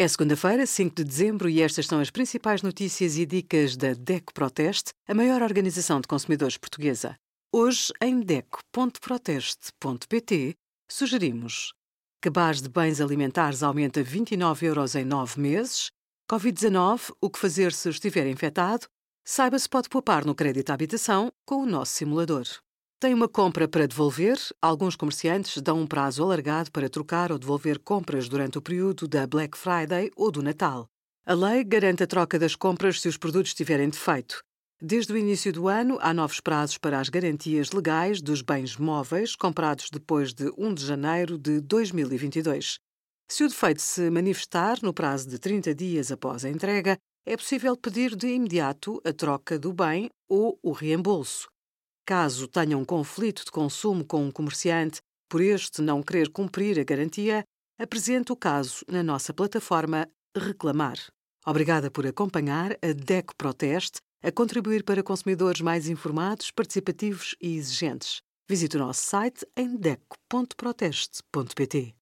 É segunda-feira, 5 de dezembro, e estas são as principais notícias e dicas da DECO Proteste, a maior organização de consumidores portuguesa. Hoje, em DECO.proteste.pt, sugerimos cabaz de bens alimentares aumenta 29 euros em 9 meses, Covid-19, o que fazer se estiver infectado, saiba se pode poupar no crédito à habitação com o nosso simulador. Tem uma compra para devolver? Alguns comerciantes dão um prazo alargado para trocar ou devolver compras durante o período da Black Friday ou do Natal. A lei garante a troca das compras se os produtos tiverem defeito. Desde o início do ano, há novos prazos para as garantias legais dos bens móveis comprados depois de 1 de janeiro de 2022. Se o defeito se manifestar no prazo de 30 dias após a entrega, é possível pedir de imediato a troca do bem ou o reembolso. Caso tenha um conflito de consumo com um comerciante por este não querer cumprir a garantia, apresente o caso na nossa plataforma Reclamar. Obrigada por acompanhar a DECO Proteste a contribuir para consumidores mais informados, participativos e exigentes. Visite o nosso site em deco.proteste.pt.